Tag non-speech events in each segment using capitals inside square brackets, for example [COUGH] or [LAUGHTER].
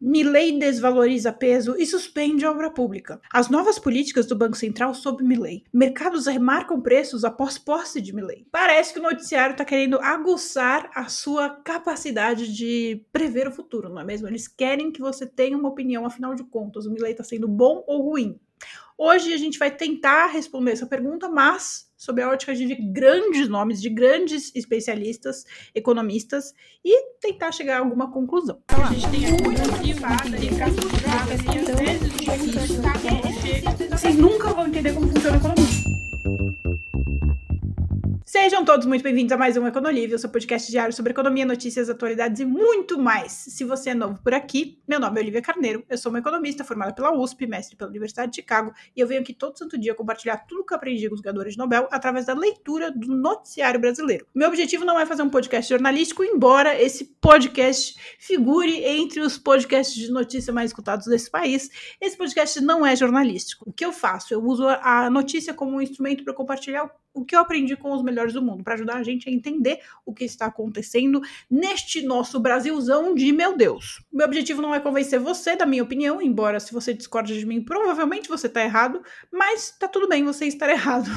Milley desvaloriza peso e suspende a obra pública. As novas políticas do Banco Central sob Milley. Mercados remarcam preços após posse de Milley. Parece que o noticiário está querendo aguçar a sua capacidade de prever o futuro, não é mesmo? Eles querem que você tenha uma opinião, afinal de contas, o Milley está sendo bom ou ruim? Hoje a gente vai tentar responder essa pergunta, mas sob a ótica de grandes nomes, de grandes especialistas, economistas, e tentar chegar a alguma conclusão. Então, a gente tem muito Vocês nunca vão entender como funciona a economia. Sejam todos muito bem-vindos a mais um Econolívio, seu podcast diário sobre economia, notícias, atualidades e muito mais. Se você é novo por aqui, meu nome é Olivia Carneiro, eu sou uma economista formada pela USP, mestre pela Universidade de Chicago, e eu venho aqui todo santo dia compartilhar tudo que aprendi com os ganhadores de Nobel através da leitura do noticiário brasileiro. Meu objetivo não é fazer um podcast jornalístico, embora esse podcast figure entre os podcasts de notícia mais escutados desse país. Esse podcast não é jornalístico. O que eu faço? Eu uso a notícia como um instrumento para compartilhar o que eu aprendi com os melhores do mundo, para ajudar a gente a entender o que está acontecendo neste nosso Brasilzão de meu Deus. Meu objetivo não é convencer você da minha opinião, embora se você discorde de mim, provavelmente você está errado, mas tá tudo bem você estar [LAUGHS] errado.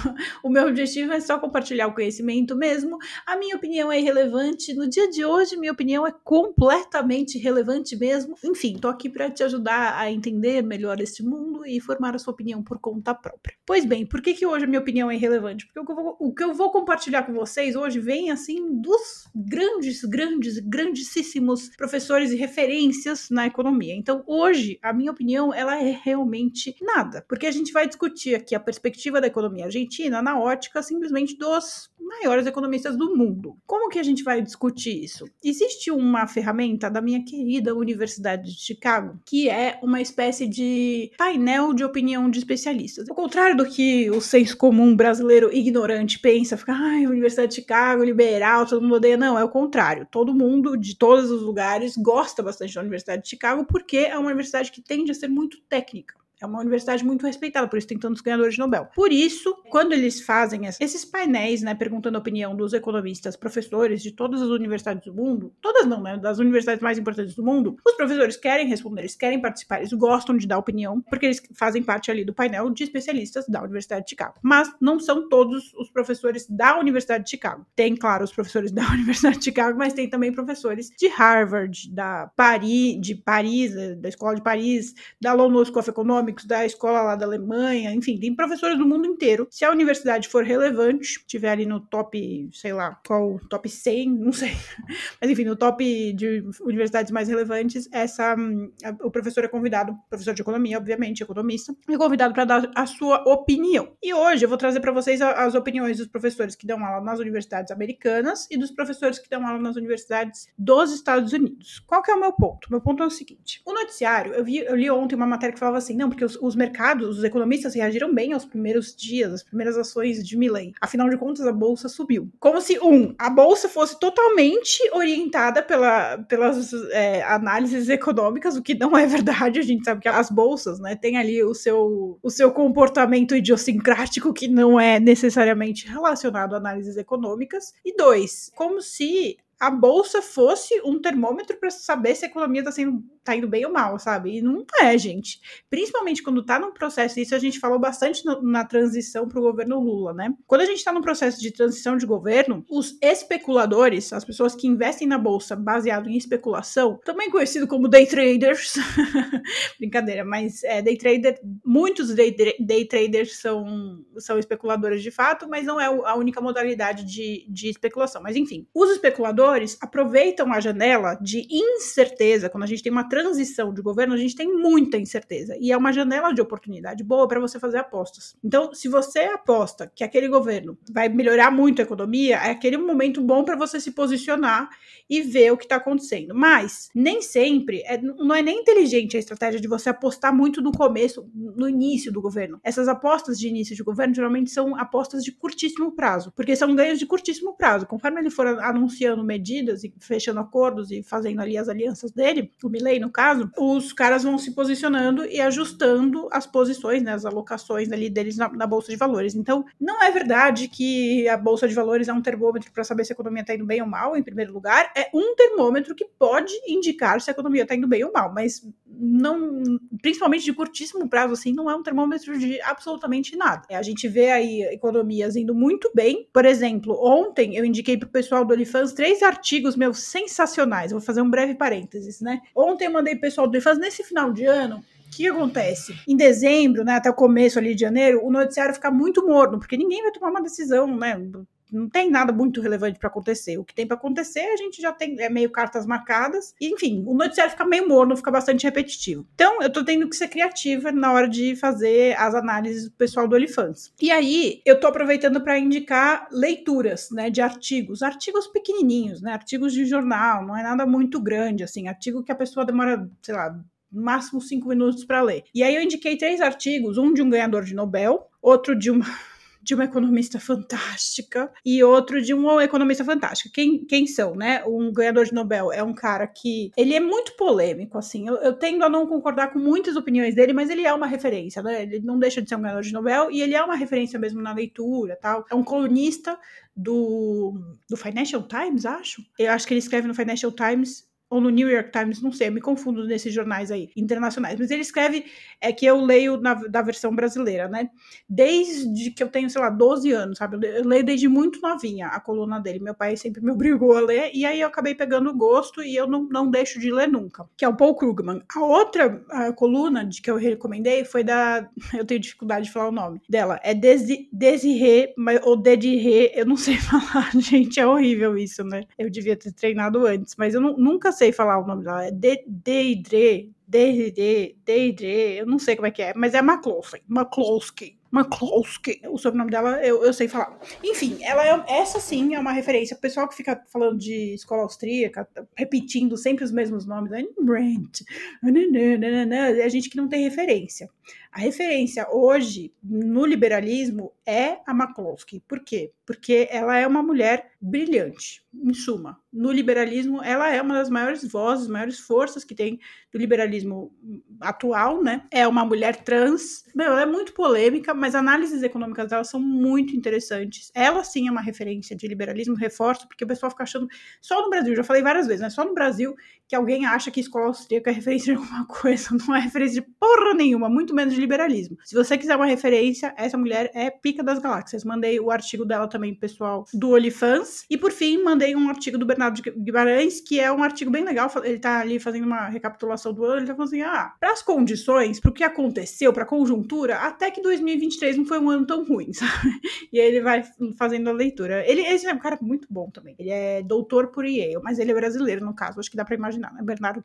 O meu objetivo é só compartilhar o conhecimento mesmo. A minha opinião é irrelevante. No dia de hoje, minha opinião é completamente relevante mesmo. Enfim, tô aqui para te ajudar a entender melhor este mundo e formar a sua opinião por conta própria. Pois bem, por que, que hoje a minha opinião é irrelevante? Porque que eu vou, o que eu vou compartilhar com vocês hoje vem assim dos grandes, grandes, grandíssimos professores e referências na economia. Então, hoje, a minha opinião, ela é realmente nada, porque a gente vai discutir aqui a perspectiva da economia argentina na ótica simplesmente dos maiores economistas do mundo. Como que a gente vai discutir isso? Existe uma ferramenta da minha querida Universidade de Chicago, que é uma espécie de painel de opinião de especialistas. Ao contrário do que o senso comum brasileiro ignorante pensa, fica, ai, Universidade de Chicago, liberal, todo mundo odeia. Não, é o contrário. Todo mundo, de todos os lugares, gosta bastante da Universidade de Chicago, porque é uma universidade que tende a ser muito técnica. É uma universidade muito respeitada, por isso tem tantos ganhadores de Nobel. Por isso, quando eles fazem esses painéis, né, perguntando a opinião dos economistas, professores de todas as universidades do mundo, todas não, né, das universidades mais importantes do mundo, os professores querem responder, eles querem participar, eles gostam de dar opinião, porque eles fazem parte ali do painel de especialistas da Universidade de Chicago. Mas não são todos os professores da Universidade de Chicago. Tem, claro, os professores da [LAUGHS] Universidade de Chicago, mas tem também professores de Harvard, da Paris, de Paris, da Escola de Paris, da London School of Economics, da escola lá da Alemanha, enfim, tem professores do mundo inteiro. Se a universidade for relevante, tiver ali no top, sei lá, qual, top 100, não sei, [LAUGHS] mas enfim, no top de universidades mais relevantes, essa, a, o professor é convidado, professor de economia, obviamente, economista, é convidado para dar a sua opinião. E hoje eu vou trazer para vocês as opiniões dos professores que dão aula nas universidades americanas e dos professores que dão aula nas universidades dos Estados Unidos. Qual que é o meu ponto? Meu ponto é o seguinte: o noticiário, eu, vi, eu li ontem uma matéria que falava assim, não, porque porque os, os, mercados, os economistas reagiram bem aos primeiros dias, às primeiras ações de Milley. Afinal de contas, a bolsa subiu. Como se, um, a bolsa fosse totalmente orientada pela, pelas é, análises econômicas, o que não é verdade. A gente sabe que as bolsas, né, tem ali o seu, o seu comportamento idiosincrático que não é necessariamente relacionado a análises econômicas. E dois, como se a bolsa fosse um termômetro para saber se a economia está sendo tá indo bem ou mal, sabe? E não é, gente. Principalmente quando tá num processo, isso a gente falou bastante no, na transição para o governo Lula, né? Quando a gente tá num processo de transição de governo, os especuladores, as pessoas que investem na bolsa baseado em especulação, também conhecido como day traders, [LAUGHS] brincadeira, mas é, day trader, muitos day, day traders são, são especuladores de fato, mas não é a única modalidade de, de especulação. Mas enfim, os especuladores aproveitam a janela de incerteza, quando a gente tem uma transição de governo, a gente tem muita incerteza. E é uma janela de oportunidade boa para você fazer apostas. Então, se você aposta que aquele governo vai melhorar muito a economia, é aquele momento bom para você se posicionar e ver o que está acontecendo. Mas, nem sempre, é, não é nem inteligente a estratégia de você apostar muito no começo, no início do governo. Essas apostas de início de governo geralmente são apostas de curtíssimo prazo, porque são ganhos de curtíssimo prazo. Conforme ele for anunciando medidas e fechando acordos e fazendo ali as alianças dele, o Milley no caso, os caras vão se posicionando e ajustando as posições, né, as alocações ali deles na, na bolsa de valores. Então, não é verdade que a bolsa de valores é um termômetro para saber se a economia está indo bem ou mal, em primeiro lugar, é um termômetro que pode indicar se a economia está indo bem ou mal, mas não, principalmente de curtíssimo prazo, assim, não é um termômetro de absolutamente nada. É, a gente vê aí economias indo muito bem. Por exemplo, ontem eu indiquei para o pessoal do OnlyFans três artigos meus sensacionais. vou fazer um breve parênteses, né? Ontem mandei pessoal do OnlyFans nesse final de ano o que acontece? Em dezembro, né, até o começo ali de janeiro, o noticiário fica muito morno, porque ninguém vai tomar uma decisão, né? Não tem nada muito relevante para acontecer. O que tem para acontecer, a gente já tem é meio cartas marcadas. E, enfim, o noticiário fica meio morno, fica bastante repetitivo. Então, eu tô tendo que ser criativa na hora de fazer as análises do pessoal do Olifants. E aí, eu tô aproveitando para indicar leituras, né, de artigos, artigos pequenininhos, né, artigos de jornal, não é nada muito grande, assim, artigo que a pessoa demora, sei lá, máximo cinco minutos para ler. E aí eu indiquei três artigos, um de um ganhador de Nobel, outro de uma de uma economista fantástica e outro de um economista fantástico. Quem, quem são, né? Um ganhador de Nobel é um cara que ele é muito polêmico, assim. Eu, eu tendo a não concordar com muitas opiniões dele, mas ele é uma referência, né? Ele não deixa de ser um ganhador de Nobel e ele é uma referência mesmo na leitura, tal. É um colunista do, do Financial Times, acho. Eu acho que ele escreve no Financial Times ou no New York Times, não sei, eu me confundo nesses jornais aí, internacionais, mas ele escreve, é que eu leio na, da versão brasileira, né? Desde que eu tenho, sei lá, 12 anos, sabe? Eu leio desde muito novinha a coluna dele. Meu pai sempre me obrigou a ler, e aí eu acabei pegando gosto e eu não, não deixo de ler nunca, que é o Paul Krugman. A outra a coluna de que eu recomendei foi da. [LAUGHS] Eu tenho dificuldade de falar o nome dela. É Desi, Desirê, ou Dedirê, eu não sei [LAUGHS] falar, gente, é horrível isso, né? Eu devia ter treinado antes, mas eu nunca sei falar o nome dela, é Deidre, Deidre, Deidre, eu não sei como é que é, mas é McCloskey, McCloskey, McCloskey, o sobrenome dela eu, eu sei falar. Enfim, ela é, essa sim é uma referência. O pessoal que fica falando de escola austríaca, repetindo sempre os mesmos nomes? Brent, é a gente que não tem referência. A referência hoje no liberalismo é a McCloskey. Por quê? Porque ela é uma mulher brilhante, em suma. No liberalismo, ela é uma das maiores vozes, maiores forças que tem do liberalismo atual, né? É uma mulher trans. Meu, ela é muito polêmica, mas análises econômicas dela são muito interessantes. Ela sim é uma referência de liberalismo, reforço, porque o pessoal fica achando. Só no Brasil, já falei várias vezes, né? Só no Brasil que alguém acha que escola austríaca é referência de alguma [LAUGHS] coisa. Não é referência de porra nenhuma, muito menos de liberalismo. Se você quiser uma referência, essa mulher é pica das galáxias. Mandei o artigo dela também, pessoal, do Olifans. E por fim, mandei um artigo do Bernardo Guimarães, que é um artigo bem legal. Ele tá ali fazendo uma recapitulação do ano. Ele tá falando assim: ah, para as condições, para o que aconteceu, para a conjuntura, até que 2023 não foi um ano tão ruim, [LAUGHS] sabe? E aí ele vai fazendo a leitura. Ele, esse é um cara muito bom também. Ele é doutor por Yale, mas ele é brasileiro, no caso. Acho que dá para imaginar imaginar, né? Bernardo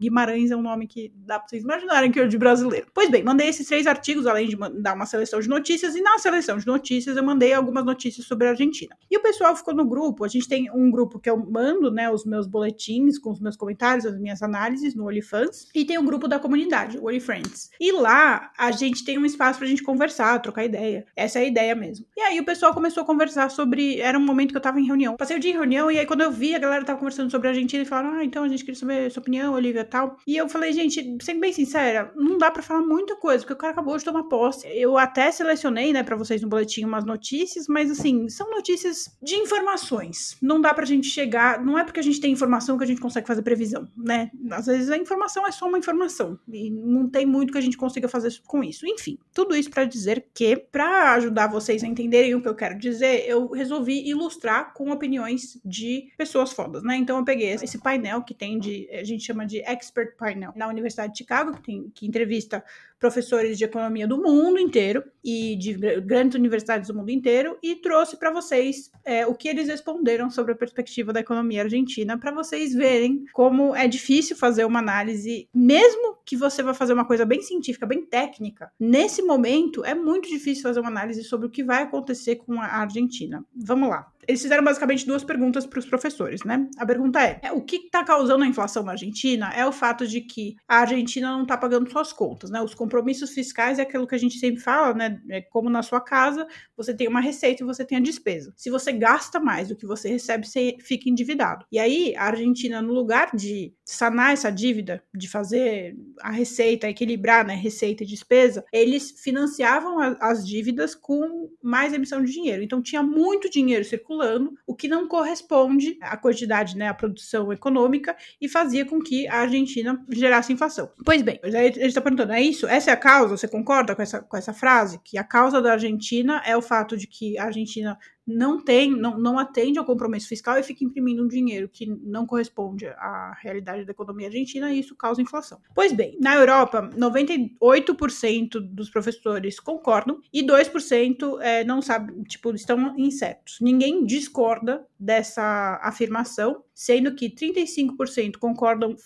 Guimarães é um nome que dá pra vocês imaginarem que é de brasileiro. Pois bem, mandei esses três artigos, além de dar uma seleção de notícias, e na seleção de notícias eu mandei algumas notícias sobre a Argentina. E o pessoal ficou no grupo, a gente tem um grupo que eu mando, né, os meus boletins com os meus comentários, as minhas análises no OnlyFans, e tem o um grupo da comunidade, o OnlyFriends. E lá a gente tem um espaço pra gente conversar, trocar ideia. Essa é a ideia mesmo. E aí o pessoal começou a conversar sobre. Era um momento que eu tava em reunião. Passei o dia em reunião, e aí quando eu vi, a galera tava conversando sobre a Argentina e falaram: Ah, então a gente queria saber sua opinião, Olivia, tal. E eu falei, gente, sendo bem sincera, não dá para falar muita coisa, porque o cara acabou de tomar posse. Eu até selecionei, né, para vocês no boletim umas notícias, mas assim, são notícias de informações. Não dá pra gente chegar, não é porque a gente tem informação que a gente consegue fazer previsão, né? Às vezes a informação é só uma informação e não tem muito que a gente consiga fazer com isso. Enfim, tudo isso para dizer que para ajudar vocês a entenderem o que eu quero dizer, eu resolvi ilustrar com opiniões de pessoas fodas, né? Então eu peguei esse painel que tem de a gente chama de Expert Panel, na Universidade de Chicago, que, tem, que entrevista professores de economia do mundo inteiro e de grandes universidades do mundo inteiro e trouxe para vocês é, o que eles responderam sobre a perspectiva da economia argentina, para vocês verem como é difícil fazer uma análise, mesmo que você vá fazer uma coisa bem científica, bem técnica. Nesse momento, é muito difícil fazer uma análise sobre o que vai acontecer com a Argentina. Vamos lá. Eles fizeram basicamente duas perguntas para os professores, né? A pergunta é, é o que está causando a inflação na Argentina é o fato de que a Argentina não está pagando suas contas, né? Os compromissos fiscais é aquilo que a gente sempre fala, né? É como na sua casa, você tem uma receita e você tem a despesa. Se você gasta mais do que você recebe, você fica endividado. E aí, a Argentina, no lugar de sanar essa dívida, de fazer a receita, equilibrar, né, receita e despesa, eles financiavam a, as dívidas com mais emissão de dinheiro. Então, tinha muito dinheiro circulando, o que não corresponde à quantidade, né, à produção econômica e fazia com que a Argentina gerasse inflação. Pois bem, a gente está perguntando, é isso? Essa é a causa? Você concorda com essa, com essa frase? Que a causa da Argentina é o fato de que a Argentina não tem, não, não atende ao compromisso fiscal e fica imprimindo um dinheiro que não corresponde à realidade da economia argentina e isso causa inflação. Pois bem, na Europa, 98% dos professores concordam e 2% é, não sabem, tipo, estão incertos. Ninguém discorda dessa afirmação, sendo que 35% concordam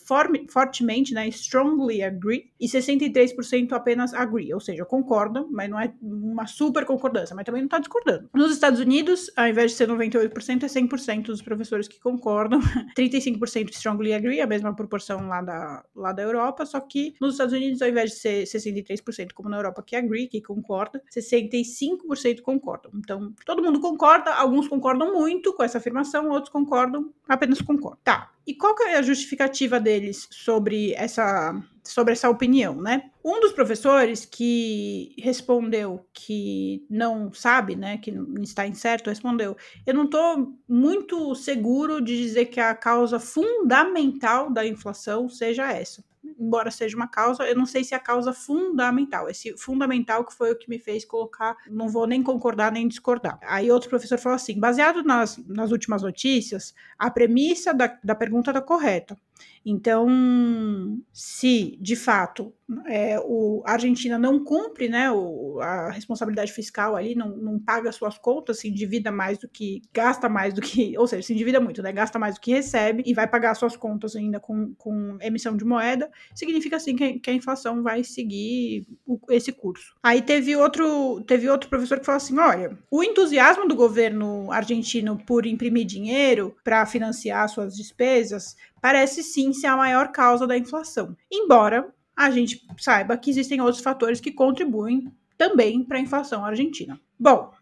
fortemente, né, strongly agree, e 63% apenas agree, ou seja, concordam, mas não é uma super concordância, mas também não está discordando. Nos Estados Unidos, ao invés de ser 98%, é 100% dos professores que concordam, [LAUGHS] 35% strongly agree, a mesma proporção lá da, lá da Europa, só que nos Estados Unidos, ao invés de ser 63% como na Europa que agree, que concorda, 65% concordam. Então, todo mundo concorda, alguns concordam muito com essa afirmação, outros concordam, apenas concordam. Tá. E qual que é a justificativa deles sobre essa, sobre essa opinião, né? Um dos professores que respondeu que não sabe, né, que está incerto, respondeu: "Eu não estou muito seguro de dizer que a causa fundamental da inflação seja essa embora seja uma causa, eu não sei se é a causa fundamental. Esse fundamental que foi o que me fez colocar, não vou nem concordar nem discordar. Aí outro professor falou assim: baseado nas, nas últimas notícias, a premissa da, da pergunta está correta. Então, se de fato é, o, a Argentina não cumpre né, o, a responsabilidade fiscal ali, não, não paga suas contas, se endivida mais do que gasta mais do que, ou seja, se endivida muito, né? Gasta mais do que recebe e vai pagar suas contas ainda com, com emissão de moeda, significa assim que, que a inflação vai seguir o, esse curso. Aí teve outro, teve outro professor que falou assim: olha, o entusiasmo do governo argentino por imprimir dinheiro para financiar suas despesas parece sim ser a maior causa da inflação. Embora a gente saiba que existem outros fatores que contribuem também para a inflação argentina. Bom,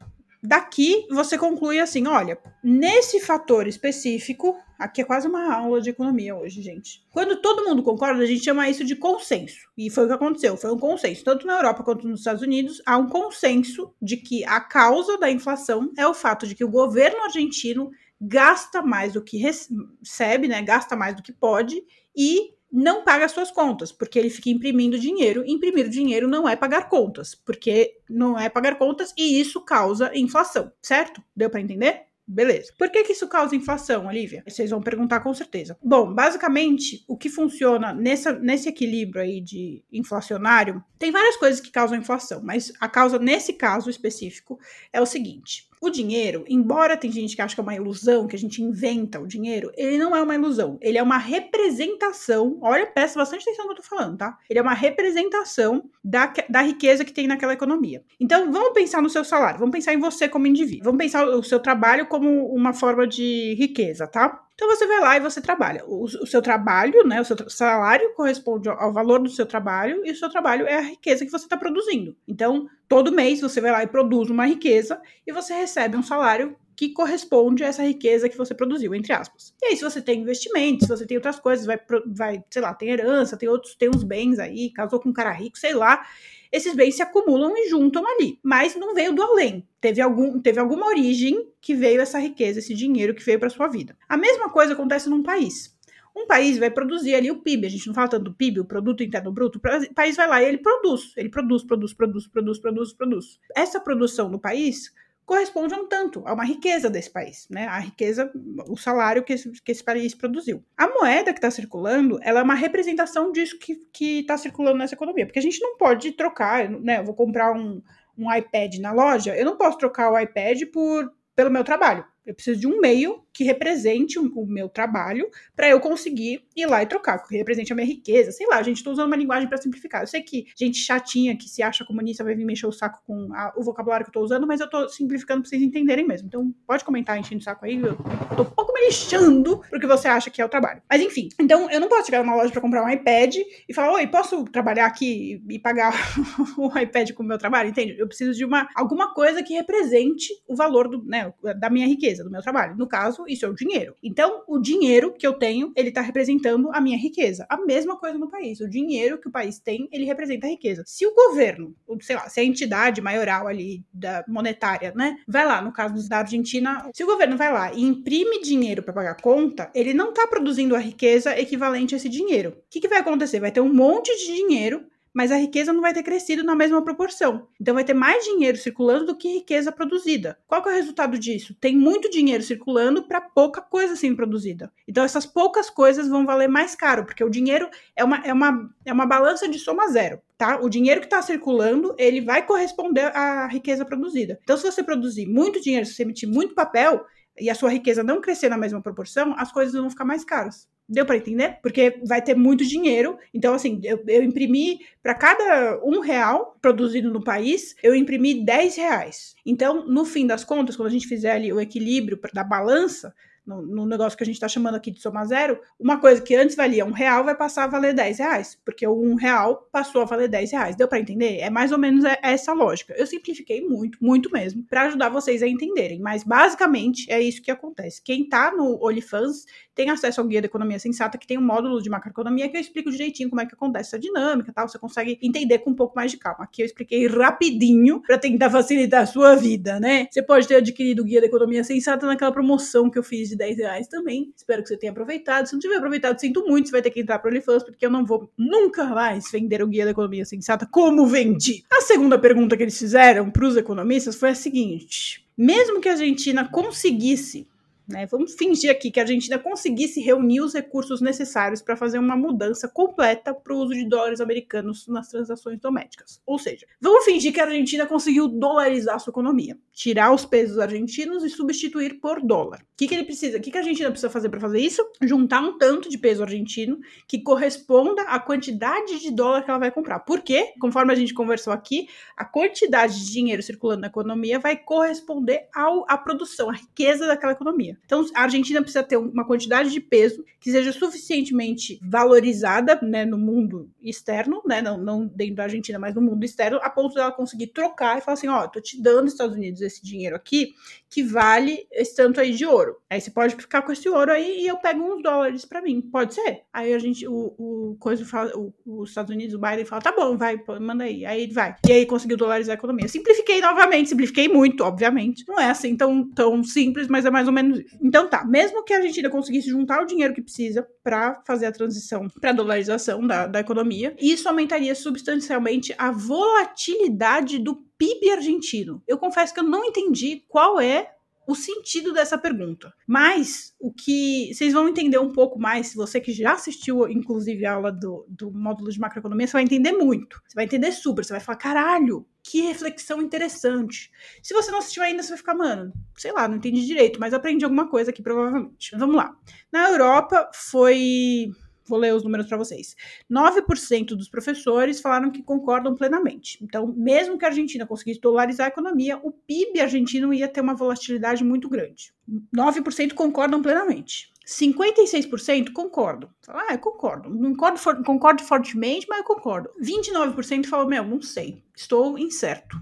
daqui você conclui assim: olha, nesse fator específico, aqui é quase uma aula de economia hoje, gente. Quando todo mundo concorda, a gente chama isso de consenso. E foi o que aconteceu: foi um consenso. Tanto na Europa quanto nos Estados Unidos, há um consenso de que a causa da inflação é o fato de que o governo argentino gasta mais do que recebe, né? Gasta mais do que pode e não paga suas contas, porque ele fica imprimindo dinheiro. Imprimir dinheiro não é pagar contas, porque não é pagar contas e isso causa inflação, certo? Deu para entender? Beleza. Por que, que isso causa inflação, Olivia? Vocês vão perguntar com certeza. Bom, basicamente, o que funciona nessa, nesse equilíbrio aí de inflacionário, tem várias coisas que causam inflação, mas a causa nesse caso específico é o seguinte: o dinheiro, embora tem gente que acha que é uma ilusão, que a gente inventa o dinheiro, ele não é uma ilusão. Ele é uma representação. Olha, presta bastante atenção no que eu tô falando, tá? Ele é uma representação da, da riqueza que tem naquela economia. Então, vamos pensar no seu salário, vamos pensar em você como indivíduo, vamos pensar o seu trabalho como uma forma de riqueza, tá? Então você vai lá e você trabalha. O, o seu trabalho, né, o seu salário corresponde ao, ao, valor do seu trabalho e o seu trabalho é a riqueza que você está produzindo. Então, todo mês você vai lá e produz uma riqueza e você recebe um salário que corresponde a essa riqueza que você produziu, entre aspas. E aí, se você tem investimentos, se você tem outras coisas, vai, vai sei lá, tem herança, tem outros, tem uns bens aí, casou com um cara rico, sei lá, esses bens se acumulam e juntam ali. Mas não veio do além. Teve, algum, teve alguma origem que veio essa riqueza, esse dinheiro que veio para sua vida. A mesma coisa acontece num país. Um país vai produzir ali o PIB, a gente não fala tanto do PIB, o produto interno bruto, o país vai lá e ele produz, ele produz, produz, produz, produz, produz, produz. Essa produção do país corresponde a um tanto, a uma riqueza desse país, né? A riqueza, o salário que esse, que esse país produziu. A moeda que está circulando, ela é uma representação disso que está circulando nessa economia, porque a gente não pode trocar, né? Eu vou comprar um, um iPad na loja, eu não posso trocar o iPad por, pelo meu trabalho. Eu preciso de um meio que represente o, meu trabalho para eu conseguir ir lá e trocar, que represente a minha riqueza. Sei lá, gente, tô usando uma linguagem para simplificar. Eu sei que gente chatinha que se acha comunista vai vir mexer o saco com a, o vocabulário que eu tô usando, mas eu tô simplificando pra vocês entenderem mesmo. Então, pode comentar enchendo o saco aí. Eu tô um pouco me lixando porque você acha que é o trabalho. Mas enfim, então eu não posso chegar numa loja para comprar um iPad e falar: Oi, posso trabalhar aqui e pagar [LAUGHS] o iPad com o meu trabalho? Entende? Eu preciso de uma alguma coisa que represente o valor do, né, da minha riqueza, do meu trabalho. No caso, isso é o dinheiro. Então, o dinheiro que eu tenho, ele tá representando a minha riqueza. A mesma coisa no país. O dinheiro que o país tem, ele representa a riqueza. Se o governo, sei lá, se a entidade maioral ali da monetária, né, vai lá, no caso da Argentina, se o governo vai lá e imprime dinheiro para pagar conta, ele não tá produzindo a riqueza equivalente a esse dinheiro. O que, que vai acontecer? Vai ter um monte de dinheiro mas a riqueza não vai ter crescido na mesma proporção. Então vai ter mais dinheiro circulando do que riqueza produzida. Qual que é o resultado disso? Tem muito dinheiro circulando para pouca coisa sendo produzida. Então essas poucas coisas vão valer mais caro, porque o dinheiro é uma, é uma, é uma balança de soma zero. Tá? O dinheiro que está circulando, ele vai corresponder à riqueza produzida. Então, se você produzir muito dinheiro, se você emitir muito papel, e a sua riqueza não crescer na mesma proporção, as coisas vão ficar mais caras. Deu para entender? Porque vai ter muito dinheiro. Então, assim, eu, eu imprimi para cada um real produzido no país, eu imprimi 10 reais. Então, no fim das contas, quando a gente fizer ali o equilíbrio da balança, no, no, negócio que a gente está chamando aqui de soma zero, uma coisa que antes valia um real vai passar a valer 10 reais, porque o um real passou a valer 10 reais. Deu para entender? É mais ou menos essa lógica. Eu simplifiquei muito, muito mesmo, para ajudar vocês a entenderem, mas basicamente é isso que acontece. Quem está no OnlyFans tem acesso ao Guia da Economia Sensata, que tem um módulo de macroeconomia que eu explico direitinho como é que acontece essa dinâmica tal. Você consegue entender com um pouco mais de calma. Aqui eu expliquei rapidinho para tentar facilitar a sua vida, né? Você pode ter adquirido o Guia da Economia Sensata naquela promoção que eu fiz de 10 reais também. Espero que você tenha aproveitado. Se não tiver aproveitado, sinto muito. Você vai ter que entrar para o OnlyFans, porque eu não vou nunca mais vender o Guia da Economia Sensata como vendi. A segunda pergunta que eles fizeram para os economistas foi a seguinte: mesmo que a Argentina conseguisse né? Vamos fingir aqui que a Argentina conseguisse reunir os recursos necessários para fazer uma mudança completa para o uso de dólares americanos nas transações domésticas. Ou seja, vamos fingir que a Argentina conseguiu dolarizar sua economia, tirar os pesos argentinos e substituir por dólar. O que, que ele precisa? O que, que a Argentina precisa fazer para fazer isso? Juntar um tanto de peso argentino que corresponda à quantidade de dólar que ela vai comprar. Por quê? Conforme a gente conversou aqui, a quantidade de dinheiro circulando na economia vai corresponder ao, à produção, à riqueza daquela economia. Então, a Argentina precisa ter uma quantidade de peso que seja suficientemente valorizada né, no mundo externo, né, não, não dentro da Argentina, mas no mundo externo, a ponto dela conseguir trocar e falar assim: ó, oh, tô te dando, Estados Unidos, esse dinheiro aqui que vale esse tanto aí de ouro. Aí você pode ficar com esse ouro aí e eu pego uns dólares para mim. Pode ser? Aí a gente, o, o coisa fala, os Estados Unidos, o Biden fala: tá bom, vai, manda aí. Aí ele vai. E aí conseguiu dolarizar a economia. Simplifiquei novamente, simplifiquei muito, obviamente. Não é assim tão, tão simples, mas é mais ou menos isso. Então tá, mesmo que a Argentina conseguisse juntar o dinheiro que precisa para fazer a transição para dolarização da, da economia, isso aumentaria substancialmente a volatilidade do PIB argentino. Eu confesso que eu não entendi qual é o sentido dessa pergunta. Mas o que vocês vão entender um pouco mais, se você que já assistiu, inclusive, a aula do, do módulo de macroeconomia, você vai entender muito. Você vai entender super, você vai falar, caralho, que reflexão interessante. Se você não assistiu ainda, você vai ficar, mano, sei lá, não entendi direito, mas aprendi alguma coisa aqui, provavelmente. Vamos lá. Na Europa foi Vou ler os números para vocês. 9% dos professores falaram que concordam plenamente. Então, mesmo que a Argentina conseguisse dolarizar a economia, o PIB argentino ia ter uma volatilidade muito grande. 9% concordam plenamente. 56% concordo. Ah, eu concordo. Concordo, for, concordo fortemente, mas eu concordo. 29% falam, meu, não sei. Estou incerto.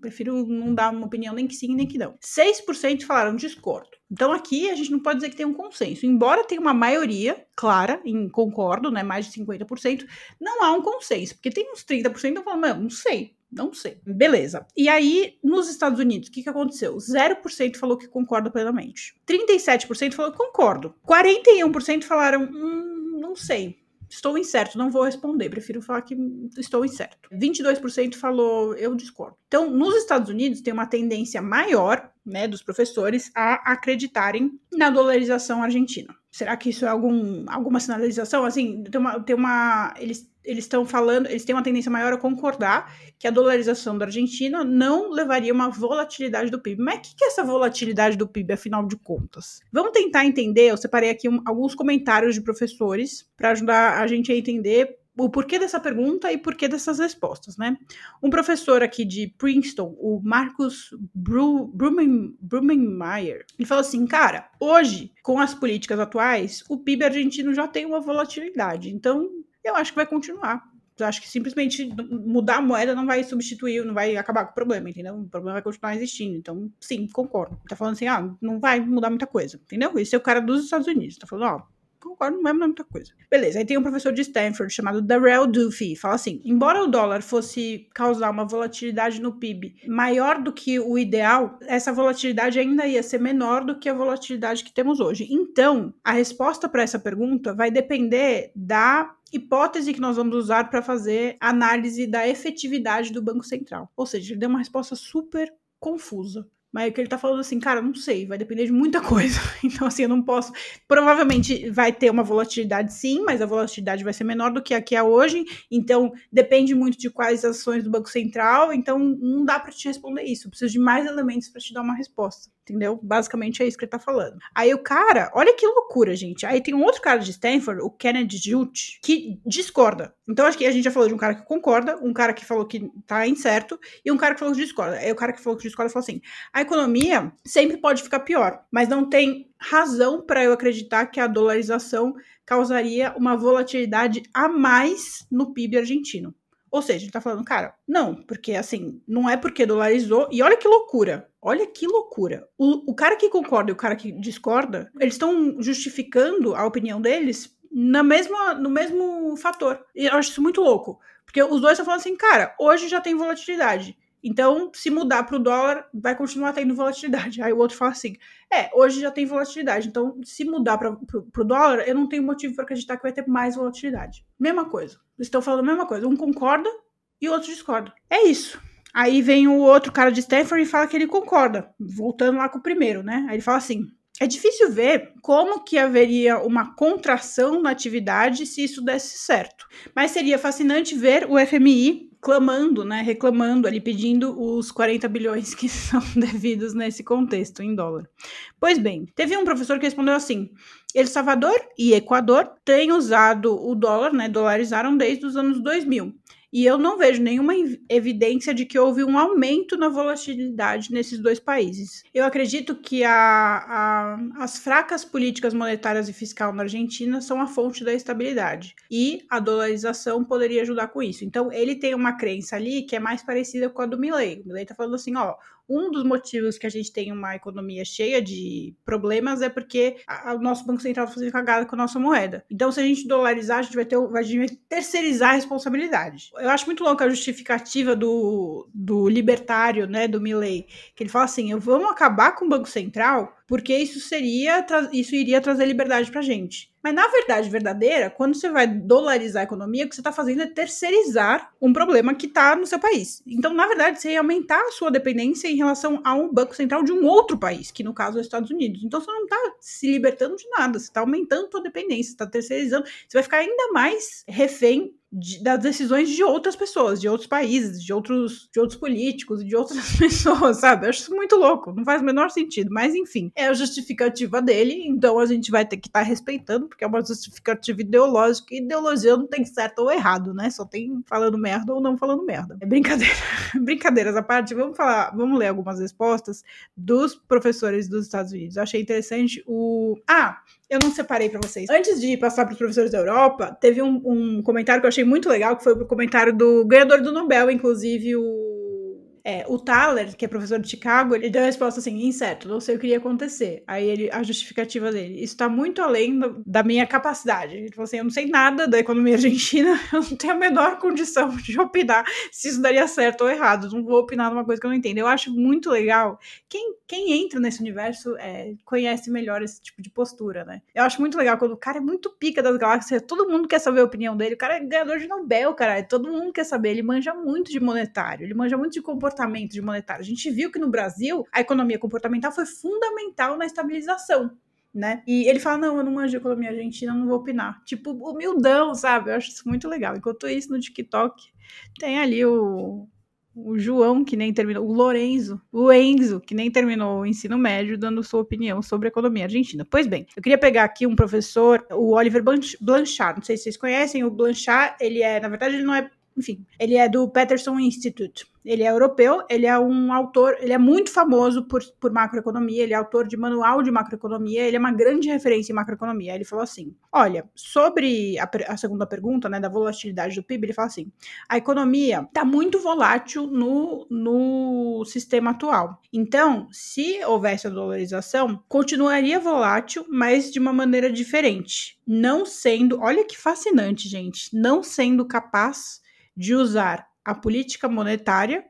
Prefiro não dar uma opinião nem que sim, nem que não. 6% falaram discordo. Então aqui a gente não pode dizer que tem um consenso. Embora tenha uma maioria clara em concordo, né, mais de 50%, não há um consenso, porque tem uns 30% que falam, não sei, não sei. Beleza. E aí, nos Estados Unidos, o que, que aconteceu? 0% falou que concorda plenamente. 37% falou que concordo. 41% falaram, hum, não sei. Estou incerto, não vou responder. Prefiro falar que estou incerto. 22% falou, eu discordo. Então, nos Estados Unidos, tem uma tendência maior, né, dos professores a acreditarem na dolarização argentina. Será que isso é algum, alguma sinalização? Assim, tem uma, tem uma eles eles estão falando, eles têm uma tendência maior a concordar que a dolarização da Argentina não levaria uma volatilidade do PIB. Mas o que, é essa volatilidade do PIB, afinal de contas? Vamos tentar entender. Eu separei aqui um, alguns comentários de professores para ajudar a gente a entender o porquê dessa pergunta e porquê dessas respostas, né? Um professor aqui de Princeton, o Marcus Brumenmeier, ele falou assim, cara, hoje, com as políticas atuais, o PIB argentino já tem uma volatilidade, então eu acho que vai continuar. Eu acho que simplesmente mudar a moeda não vai substituir, não vai acabar com o problema, entendeu? O problema vai continuar existindo. Então, sim, concordo. Tá falando assim, ah, não vai mudar muita coisa, entendeu? Esse é o cara dos Estados Unidos. Tá falando, ó, concordo, não vai mudar muita coisa. Beleza, aí tem um professor de Stanford chamado Darrell Duffy, fala assim: embora o dólar fosse causar uma volatilidade no PIB maior do que o ideal, essa volatilidade ainda ia ser menor do que a volatilidade que temos hoje. Então, a resposta para essa pergunta vai depender da hipótese que nós vamos usar para fazer análise da efetividade do Banco Central. Ou seja, ele deu uma resposta super confusa. Mas é que ele tá falando assim, cara, não sei, vai depender de muita [LAUGHS] coisa. Então, assim, eu não posso. Provavelmente vai ter uma volatilidade, sim, mas a volatilidade vai ser menor do que a que é hoje. Então, depende muito de quais ações do Banco Central. Então, não dá para te responder isso. Eu preciso de mais elementos para te dar uma resposta. Entendeu? Basicamente é isso que ele tá falando. Aí o cara, olha que loucura, gente. Aí tem um outro cara de Stanford, o Kennedy Jute, que discorda. Então acho que a gente já falou de um cara que concorda, um cara que falou que tá incerto e um cara que falou que discorda. Aí o cara que falou que discorda falou assim: a economia sempre pode ficar pior, mas não tem razão para eu acreditar que a dolarização causaria uma volatilidade a mais no PIB argentino. Ou seja, ele tá falando, cara, não, porque assim, não é porque dolarizou. E olha que loucura. Olha que loucura. O, o cara que concorda e o cara que discorda, eles estão justificando a opinião deles na mesma, no mesmo fator. E eu acho isso muito louco. Porque os dois estão falando assim, cara, hoje já tem volatilidade. Então, se mudar para o dólar, vai continuar tendo volatilidade. [LAUGHS] Aí o outro fala assim: é, hoje já tem volatilidade. Então, se mudar para o dólar, eu não tenho motivo para acreditar que vai ter mais volatilidade. Mesma coisa. Eles estão falando a mesma coisa. Um concorda e o outro discorda. É isso. Aí vem o outro cara de Stanford e fala que ele concorda. Voltando lá com o primeiro, né? Aí ele fala assim: é difícil ver como que haveria uma contração na atividade se isso desse certo. Mas seria fascinante ver o FMI clamando, né, reclamando ali, pedindo os 40 bilhões que [LAUGHS] são devidos nesse contexto em dólar. Pois bem, teve um professor que respondeu assim: El Salvador e Equador têm usado o dólar, né, dolarizaram desde os anos 2000. E eu não vejo nenhuma evidência de que houve um aumento na volatilidade nesses dois países. Eu acredito que a, a, as fracas políticas monetárias e fiscal na Argentina são a fonte da estabilidade. E a dolarização poderia ajudar com isso. Então, ele tem uma crença ali que é mais parecida com a do Milley. O Milley está falando assim: ó, um dos motivos que a gente tem uma economia cheia de problemas é porque a, o nosso Banco Central está fazendo cagada com a nossa moeda. Então, se a gente dolarizar, a gente vai, ter, vai, vai terceirizar a responsabilidade. Eu acho muito louca a justificativa do, do libertário, né, do Milley, que ele fala assim, eu vamos acabar com o Banco Central porque isso seria isso iria trazer liberdade para gente. Mas na verdade verdadeira, quando você vai dolarizar a economia, o que você está fazendo é terceirizar um problema que está no seu país. Então, na verdade, você ia aumentar a sua dependência em relação a um banco central de um outro país, que no caso é os Estados Unidos. Então, você não está se libertando de nada, você está aumentando a sua dependência, está terceirizando, você vai ficar ainda mais refém de, das decisões de outras pessoas, de outros países, de outros, de outros políticos, de outras [LAUGHS] pessoas, sabe? Eu acho isso muito louco, não faz o menor sentido. Mas enfim, é a justificativa dele, então a gente vai ter que estar tá respeitando, porque é uma justificativa ideológica, e ideologia não tem certo ou errado, né? Só tem falando merda ou não falando merda. É brincadeira. [LAUGHS] Brincadeiras à parte, vamos falar, vamos ler algumas respostas dos professores dos Estados Unidos. Eu achei interessante o. Ah! Eu não separei para vocês. Antes de passar para os professores da Europa, teve um, um, comentário que eu achei muito legal, que foi o comentário do ganhador do Nobel, inclusive o é, o Thaler, que é professor de Chicago, ele deu a resposta assim, incerto, não sei o que ia acontecer. Aí ele, a justificativa dele, isso está muito além do, da minha capacidade. Ele falou assim, eu não sei nada da economia argentina, [LAUGHS] eu não tenho a menor condição de opinar se isso daria certo ou errado, não vou opinar numa coisa que eu não entendo. Eu acho muito legal, quem, quem entra nesse universo é, conhece melhor esse tipo de postura, né? Eu acho muito legal quando o cara é muito pica das galáxias, todo mundo quer saber a opinião dele, o cara é ganhador de Nobel, cara, todo mundo quer saber, ele manja muito de monetário, ele manja muito de comportamento comportamento de monetário. A gente viu que no Brasil a economia comportamental foi fundamental na estabilização. né? E ele fala: não, eu não manjo economia argentina, não vou opinar. Tipo, humildão, sabe? Eu acho isso muito legal. Enquanto isso, no TikTok, tem ali o, o João, que nem terminou, o Lorenzo, o Enzo, que nem terminou o ensino médio, dando sua opinião sobre a economia argentina. Pois bem, eu queria pegar aqui um professor, o Oliver Blanchard, não sei se vocês conhecem, o Blanchard, ele é, na verdade, ele não é enfim, ele é do Peterson Institute. Ele é europeu, ele é um autor, ele é muito famoso por, por macroeconomia, ele é autor de manual de macroeconomia, ele é uma grande referência em macroeconomia. Ele falou assim: olha, sobre a, a segunda pergunta, né, da volatilidade do PIB, ele fala assim: a economia está muito volátil no, no sistema atual. Então, se houvesse a dolarização, continuaria volátil, mas de uma maneira diferente. Não sendo, olha que fascinante, gente, não sendo capaz de usar a política monetária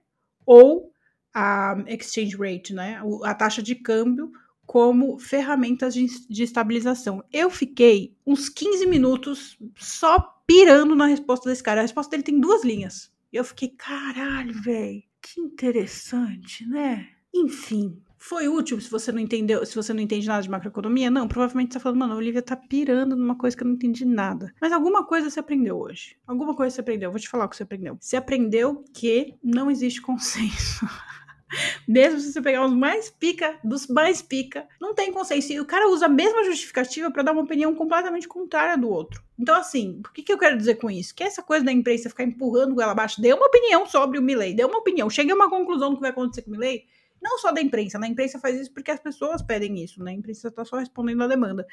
ou a exchange rate, né, a taxa de câmbio, como ferramentas de, de estabilização. Eu fiquei uns 15 minutos só pirando na resposta desse cara. A resposta dele tem duas linhas. E eu fiquei, caralho, velho, que interessante, né? Enfim, foi útil se você não entendeu, se você não entende nada de macroeconomia? Não, provavelmente você tá falando, mano, a Olivia tá pirando numa coisa que eu não entendi nada. Mas alguma coisa você aprendeu hoje. Alguma coisa você aprendeu. Vou te falar o que você aprendeu. Você aprendeu que não existe consenso. [LAUGHS] Mesmo se você pegar os mais pica, dos mais pica, não tem consenso. E o cara usa a mesma justificativa para dar uma opinião completamente contrária do outro. Então, assim, o que, que eu quero dizer com isso? Que essa coisa da imprensa ficar empurrando ela abaixo, dê uma opinião sobre o Milley, dê uma opinião, chegue a uma conclusão do que vai acontecer com o Milley, não só da imprensa, né? A imprensa faz isso porque as pessoas pedem isso, né? A imprensa está só respondendo à demanda.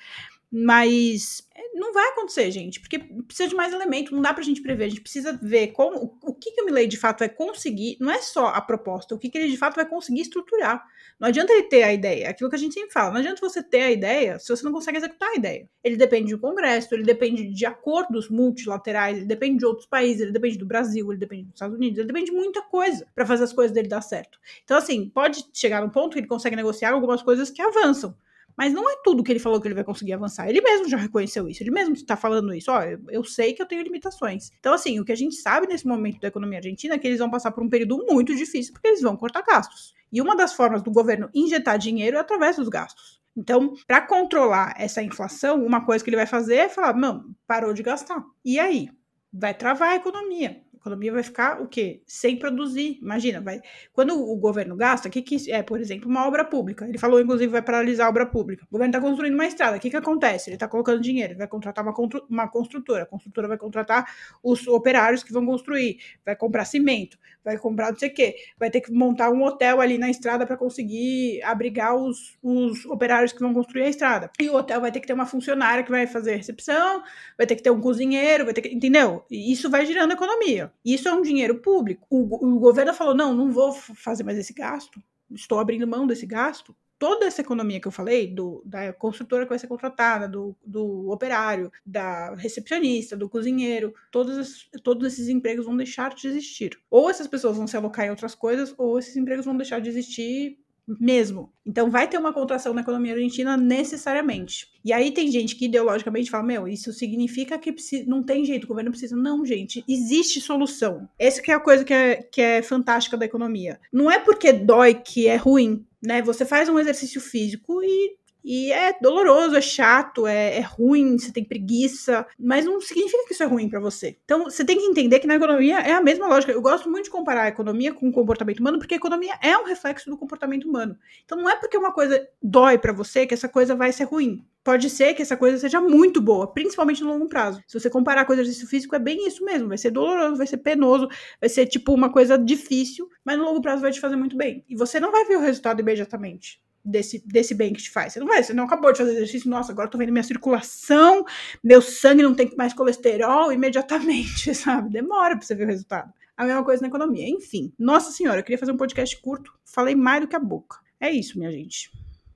Mas é, não vai acontecer, gente, porque precisa de mais elemento, não dá pra gente prever. A gente precisa ver como o que, que o Milley de fato vai conseguir, não é só a proposta, o que, que ele de fato vai conseguir estruturar. Não adianta ele ter a ideia, aquilo que a gente sempre fala, não adianta você ter a ideia se você não consegue executar a ideia. Ele depende do Congresso, ele depende de acordos multilaterais, ele depende de outros países, ele depende do Brasil, ele depende dos Estados Unidos, ele depende de muita coisa para fazer as coisas dele dar certo. Então, assim, pode chegar num ponto que ele consegue negociar algumas coisas que avançam. Mas não é tudo que ele falou que ele vai conseguir avançar. Ele mesmo já reconheceu isso. Ele mesmo está falando isso. Ó, eu, eu, sei que eu tenho limitações. Então, assim, o que a gente sabe nesse momento da economia argentina é que eles vão passar por um período muito difícil porque eles vão cortar gastos. E uma das formas do governo injetar dinheiro é através dos gastos. Então, para controlar essa inflação, uma coisa que ele vai fazer é falar: não, parou de gastar. E aí? Vai travar a economia economia vai ficar o quê? Sem produzir. Imagina, vai. Quando o governo gasta, o que, que é, por exemplo, uma obra pública? Ele falou, inclusive, vai paralisar a obra pública. O governo está construindo uma estrada. O que, que acontece? Ele está colocando dinheiro, ele vai contratar uma, uma construtora. A construtora vai contratar os operários que vão construir, vai comprar cimento, vai comprar não sei o quê, vai ter que montar um hotel ali na estrada para conseguir abrigar os, os operários que vão construir a estrada. E o hotel vai ter que ter uma funcionária que vai fazer recepção, vai ter que ter um cozinheiro, vai ter que. Entendeu? E isso vai girando a economia. Isso é um dinheiro público. O, o governo falou: não, não vou fazer mais esse gasto, estou abrindo mão desse gasto. Toda essa economia que eu falei, do, da construtora que vai ser contratada, do, do operário, da recepcionista, do cozinheiro, todos, todos esses empregos vão deixar de existir. Ou essas pessoas vão se alocar em outras coisas, ou esses empregos vão deixar de existir mesmo. Então vai ter uma contração na economia argentina necessariamente. E aí tem gente que ideologicamente fala: meu, isso significa que precisa, não tem jeito, o governo precisa. Não, gente, existe solução. Essa que é a coisa que é, que é fantástica da economia. Não é porque dói que é ruim, né? Você faz um exercício físico e e é doloroso, é chato, é, é, ruim, você tem preguiça, mas não significa que isso é ruim para você. Então, você tem que entender que na economia é a mesma lógica. Eu gosto muito de comparar a economia com o comportamento humano, porque a economia é um reflexo do comportamento humano. Então, não é porque uma coisa dói para você que essa coisa vai ser ruim. Pode ser que essa coisa seja muito boa, principalmente no longo prazo. Se você comparar com exercício físico, é bem isso mesmo. Vai ser doloroso, vai ser penoso, vai ser tipo uma coisa difícil, mas no longo prazo vai te fazer muito bem. E você não vai ver o resultado imediatamente desse, desse bem que te faz. Você não vai, você não acabou de fazer exercício, nossa, agora eu tô vendo minha circulação, meu sangue não tem mais colesterol imediatamente, [LAUGHS] sabe? Demora pra você ver o resultado. A mesma coisa na economia. Enfim, nossa senhora, eu queria fazer um podcast curto, falei mais do que a boca. É isso, minha gente.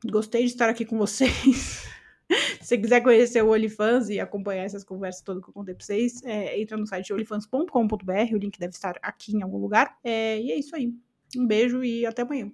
Gostei de estar aqui com vocês. [LAUGHS] Se você quiser conhecer o OnlyFans e acompanhar essas conversas todas que eu contei pra vocês, é, entra no site olifans.com.br, o link deve estar aqui em algum lugar. É, e é isso aí. Um beijo e até amanhã.